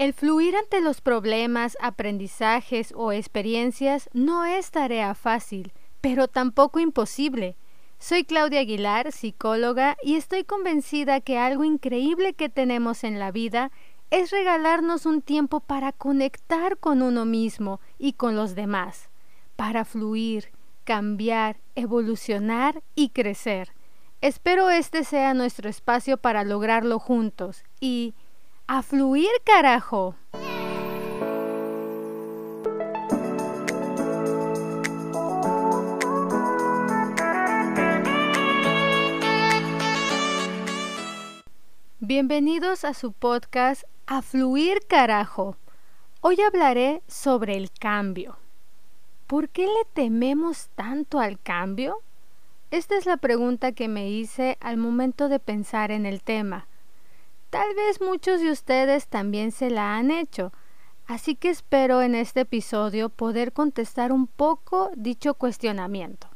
El fluir ante los problemas, aprendizajes o experiencias no es tarea fácil, pero tampoco imposible. Soy Claudia Aguilar, psicóloga, y estoy convencida que algo increíble que tenemos en la vida es regalarnos un tiempo para conectar con uno mismo y con los demás, para fluir, cambiar, evolucionar y crecer. Espero este sea nuestro espacio para lograrlo juntos y a fluir, carajo. Bienvenidos a su podcast A Fluir Carajo. Hoy hablaré sobre el cambio. ¿Por qué le tememos tanto al cambio? Esta es la pregunta que me hice al momento de pensar en el tema. Tal vez muchos de ustedes también se la han hecho, así que espero en este episodio poder contestar un poco dicho cuestionamiento.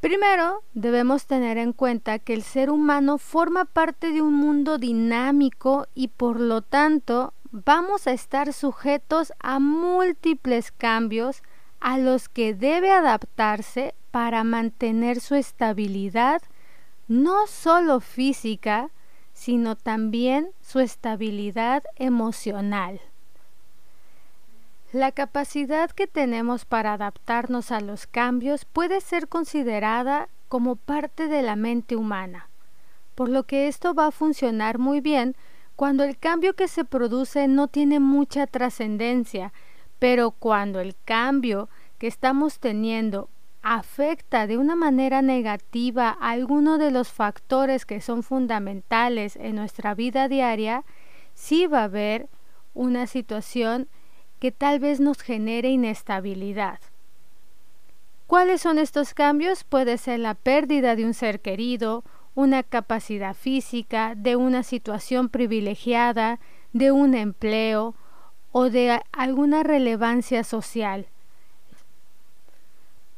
Primero, debemos tener en cuenta que el ser humano forma parte de un mundo dinámico y por lo tanto vamos a estar sujetos a múltiples cambios a los que debe adaptarse para mantener su estabilidad, no solo física, sino también su estabilidad emocional. La capacidad que tenemos para adaptarnos a los cambios puede ser considerada como parte de la mente humana, por lo que esto va a funcionar muy bien cuando el cambio que se produce no tiene mucha trascendencia, pero cuando el cambio que estamos teniendo afecta de una manera negativa a alguno de los factores que son fundamentales en nuestra vida diaria, sí va a haber una situación que tal vez nos genere inestabilidad. ¿Cuáles son estos cambios? Puede ser la pérdida de un ser querido, una capacidad física, de una situación privilegiada, de un empleo o de alguna relevancia social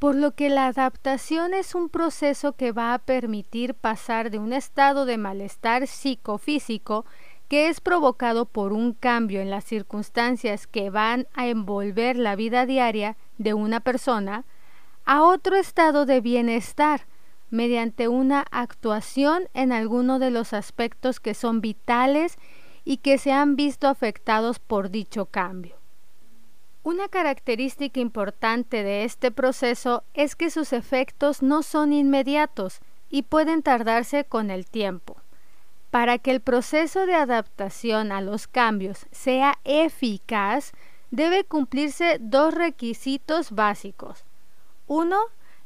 por lo que la adaptación es un proceso que va a permitir pasar de un estado de malestar psicofísico que es provocado por un cambio en las circunstancias que van a envolver la vida diaria de una persona a otro estado de bienestar mediante una actuación en alguno de los aspectos que son vitales y que se han visto afectados por dicho cambio. Una característica importante de este proceso es que sus efectos no son inmediatos y pueden tardarse con el tiempo. Para que el proceso de adaptación a los cambios sea eficaz, debe cumplirse dos requisitos básicos. Uno,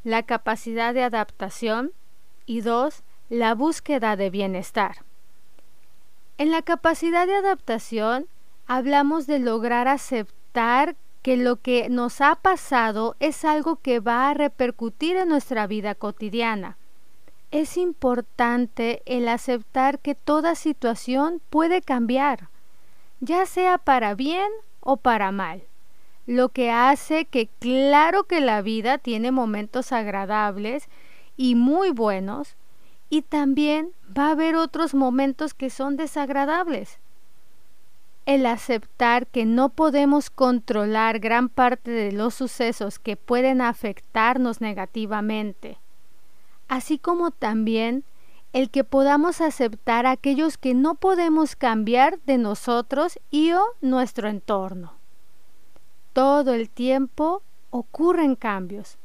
la capacidad de adaptación y dos, la búsqueda de bienestar. En la capacidad de adaptación hablamos de lograr aceptar que lo que nos ha pasado es algo que va a repercutir en nuestra vida cotidiana. Es importante el aceptar que toda situación puede cambiar, ya sea para bien o para mal, lo que hace que claro que la vida tiene momentos agradables y muy buenos, y también va a haber otros momentos que son desagradables el aceptar que no podemos controlar gran parte de los sucesos que pueden afectarnos negativamente, así como también el que podamos aceptar aquellos que no podemos cambiar de nosotros y o nuestro entorno. Todo el tiempo ocurren cambios,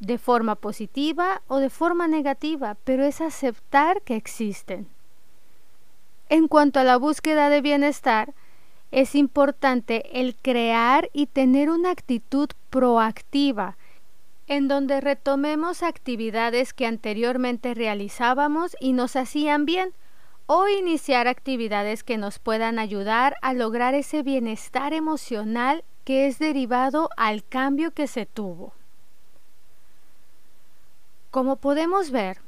de forma positiva o de forma negativa, pero es aceptar que existen. En cuanto a la búsqueda de bienestar, es importante el crear y tener una actitud proactiva, en donde retomemos actividades que anteriormente realizábamos y nos hacían bien, o iniciar actividades que nos puedan ayudar a lograr ese bienestar emocional que es derivado al cambio que se tuvo. Como podemos ver,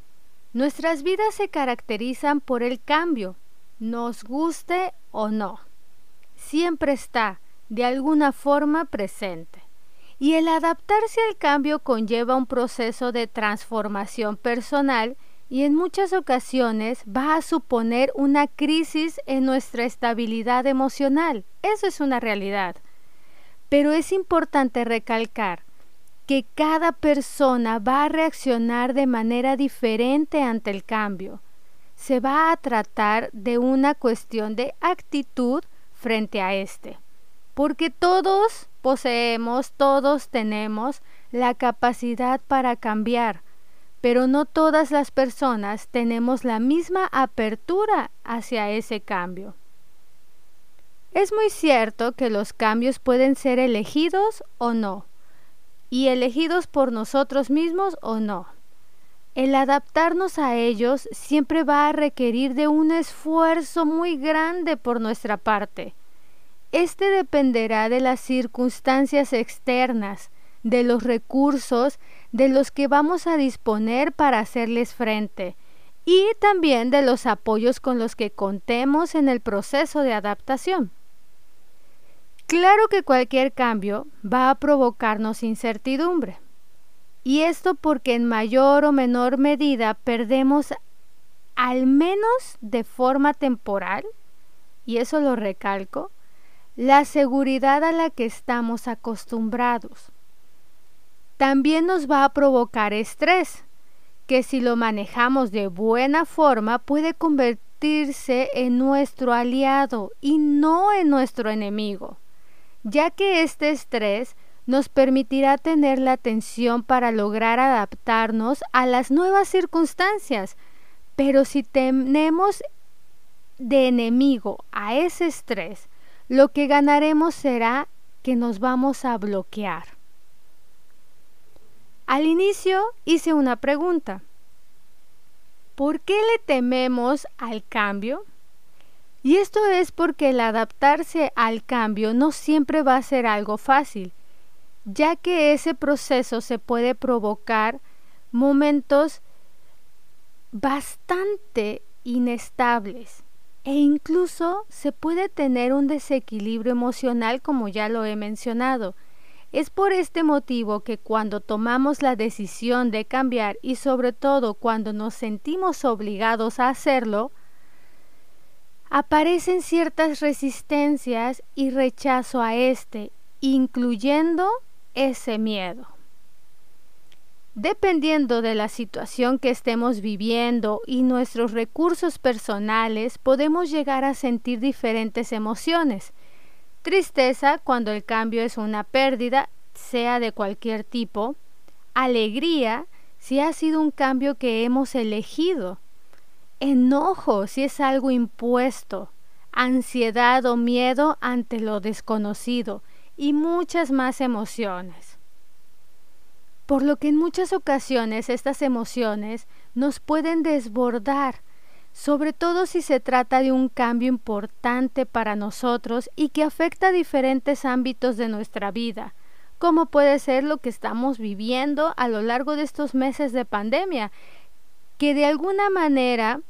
nuestras vidas se caracterizan por el cambio, nos guste o no, siempre está de alguna forma presente. Y el adaptarse al cambio conlleva un proceso de transformación personal y en muchas ocasiones va a suponer una crisis en nuestra estabilidad emocional. Eso es una realidad. Pero es importante recalcar que cada persona va a reaccionar de manera diferente ante el cambio. Se va a tratar de una cuestión de actitud frente a este. Porque todos poseemos, todos tenemos la capacidad para cambiar pero no todas las personas tenemos la misma apertura hacia ese cambio. Es muy cierto que los cambios pueden ser elegidos o no, y elegidos por nosotros mismos o no. El adaptarnos a ellos siempre va a requerir de un esfuerzo muy grande por nuestra parte. Este dependerá de las circunstancias externas, de los recursos de los que vamos a disponer para hacerles frente y también de los apoyos con los que contemos en el proceso de adaptación. Claro que cualquier cambio va a provocarnos incertidumbre. Y esto porque en mayor o menor medida perdemos al menos de forma temporal, y eso lo recalco, la seguridad a la que estamos acostumbrados. También nos va a provocar estrés, que si lo manejamos de buena forma puede convertirse en nuestro aliado y no en nuestro enemigo, ya que este estrés nos permitirá tener la atención para lograr adaptarnos a las nuevas circunstancias, pero si tenemos de enemigo a ese estrés, lo que ganaremos será que nos vamos a bloquear. Al inicio hice una pregunta. ¿Por qué le tememos al cambio? Y esto es porque el adaptarse al cambio no siempre va a ser algo fácil, ya que ese proceso se puede provocar momentos bastante inestables e incluso se puede tener un desequilibrio emocional como ya lo he mencionado. Es por este motivo que cuando tomamos la decisión de cambiar y sobre todo cuando nos sentimos obligados a hacerlo, aparecen ciertas resistencias y rechazo a este, incluyendo ese miedo. Dependiendo de la situación que estemos viviendo y nuestros recursos personales, podemos llegar a sentir diferentes emociones Tristeza cuando el cambio es una pérdida, sea de cualquier tipo. Alegría si ha sido un cambio que hemos elegido. Enojo si es algo impuesto. Ansiedad o miedo ante lo desconocido y muchas más emociones. Por lo que en muchas ocasiones estas emociones nos pueden desbordar sobre todo si se trata de un cambio importante para nosotros y que afecta diferentes ámbitos de nuestra vida, como puede ser lo que estamos viviendo a lo largo de estos meses de pandemia, que de alguna manera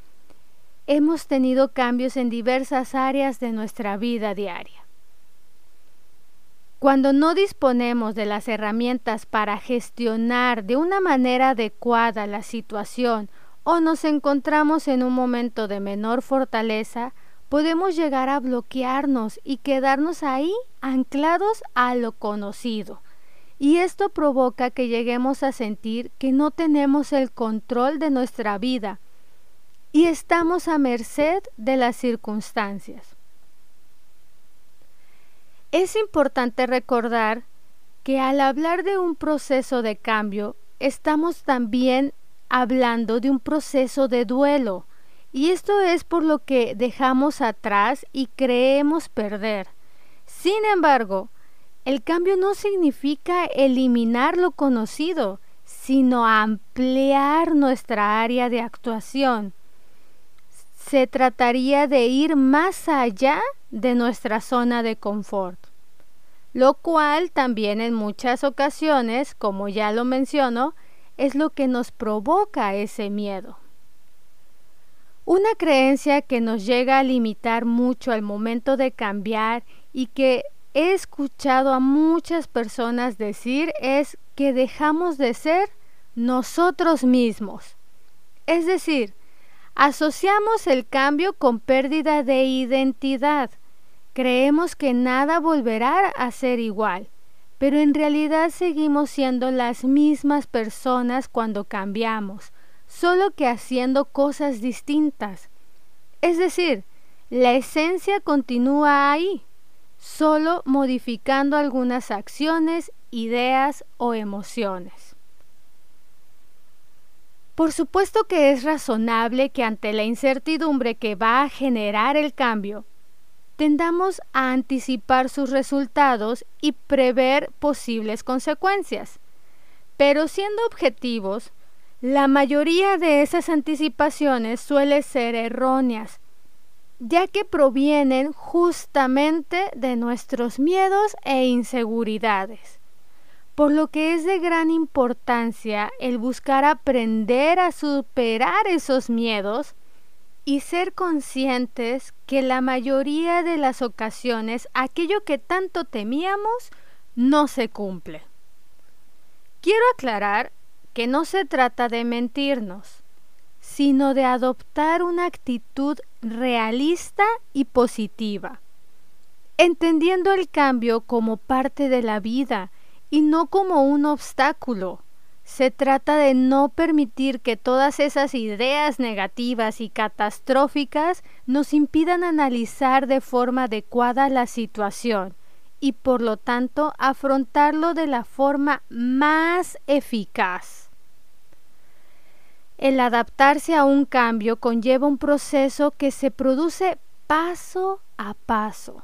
hemos tenido cambios en diversas áreas de nuestra vida diaria. Cuando no disponemos de las herramientas para gestionar de una manera adecuada la situación o nos encontramos en un momento de menor fortaleza, podemos llegar a bloquearnos y quedarnos ahí anclados a lo conocido. Y esto provoca que lleguemos a sentir que no tenemos el control de nuestra vida y estamos a merced de las circunstancias. Es importante recordar que al hablar de un proceso de cambio, estamos también hablando de un proceso de duelo, y esto es por lo que dejamos atrás y creemos perder. Sin embargo, el cambio no significa eliminar lo conocido, sino ampliar nuestra área de actuación. Se trataría de ir más allá de nuestra zona de confort, lo cual también en muchas ocasiones, como ya lo menciono, es lo que nos provoca ese miedo. Una creencia que nos llega a limitar mucho al momento de cambiar y que he escuchado a muchas personas decir es que dejamos de ser nosotros mismos. Es decir, asociamos el cambio con pérdida de identidad. Creemos que nada volverá a ser igual, pero en realidad seguimos siendo las mismas personas cuando cambiamos, solo que haciendo cosas distintas. Es decir, la esencia continúa ahí, solo modificando algunas acciones, ideas o emociones. Por supuesto que es razonable que ante la incertidumbre que va a generar el cambio, tendamos a anticipar sus resultados y prever posibles consecuencias. Pero siendo objetivos, la mayoría de esas anticipaciones suelen ser erróneas, ya que provienen justamente de nuestros miedos e inseguridades. Por lo que es de gran importancia el buscar aprender a superar esos miedos y ser conscientes que la mayoría de las ocasiones aquello que tanto temíamos no se cumple. Quiero aclarar que no se trata de mentirnos, sino de adoptar una actitud realista y positiva, entendiendo el cambio como parte de la vida y no como un obstáculo. Se trata de no permitir que todas esas ideas negativas y catastróficas nos impidan analizar de forma adecuada la situación y por lo tanto afrontarlo de la forma más eficaz. El adaptarse a un cambio conlleva un proceso que se produce paso a paso.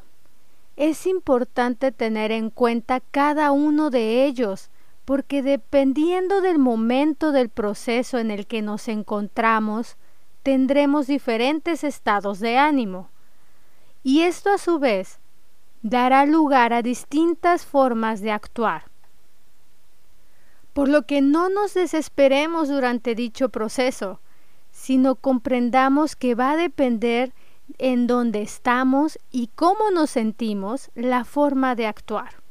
Es importante tener en cuenta cada uno de ellos porque dependiendo del momento del proceso en el que nos encontramos, tendremos diferentes estados de ánimo. Y esto a su vez dará lugar a distintas formas de actuar. Por lo que no nos desesperemos durante dicho proceso, sino comprendamos que va a depender en dónde estamos y cómo nos sentimos la forma de actuar.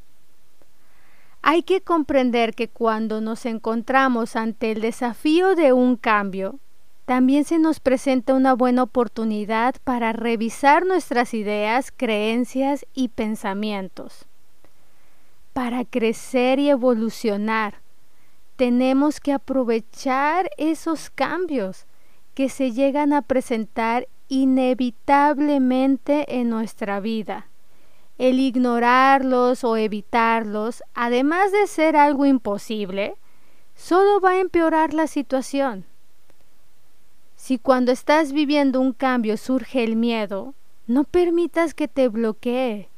Hay que comprender que cuando nos encontramos ante el desafío de un cambio, también se nos presenta una buena oportunidad para revisar nuestras ideas, creencias y pensamientos. Para crecer y evolucionar, tenemos que aprovechar esos cambios que se llegan a presentar inevitablemente en nuestra vida el ignorarlos o evitarlos, además de ser algo imposible, solo va a empeorar la situación. Si cuando estás viviendo un cambio surge el miedo, no permitas que te bloquee.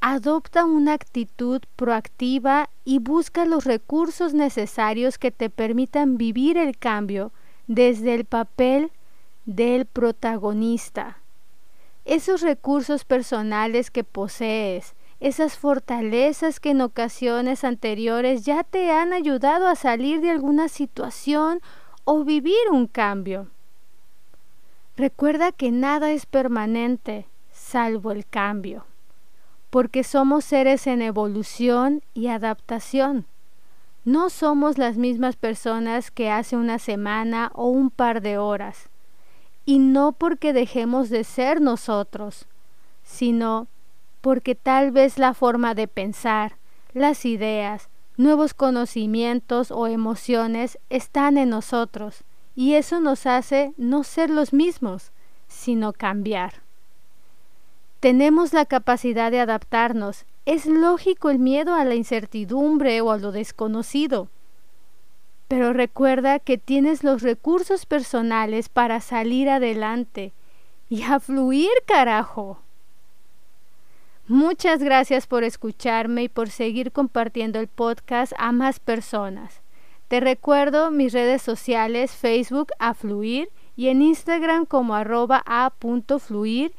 Adopta una actitud proactiva y busca los recursos necesarios que te permitan vivir el cambio desde el papel del protagonista esos recursos personales que posees, esas fortalezas que en ocasiones anteriores ya te han ayudado a salir de alguna situación o vivir un cambio. Recuerda que nada es permanente salvo el cambio, porque somos seres en evolución y adaptación. No somos las mismas personas que hace una semana o un par de horas y no porque dejemos de ser nosotros, sino porque tal vez la forma de pensar, las ideas, nuevos conocimientos o emociones están en nosotros y eso nos hace no ser los mismos, sino cambiar. Tenemos la capacidad de adaptarnos. Es lógico el miedo a la incertidumbre o a lo desconocido, pero recuerda que tienes los recursos personales para salir adelante y a fluir, carajo. Muchas gracias por escucharme y por seguir compartiendo el podcast a más personas. Te recuerdo mis redes sociales, Facebook a fluir y en Instagram como arroba a.fluir-k.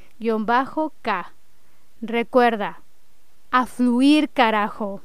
Recuerda, a fluir carajo.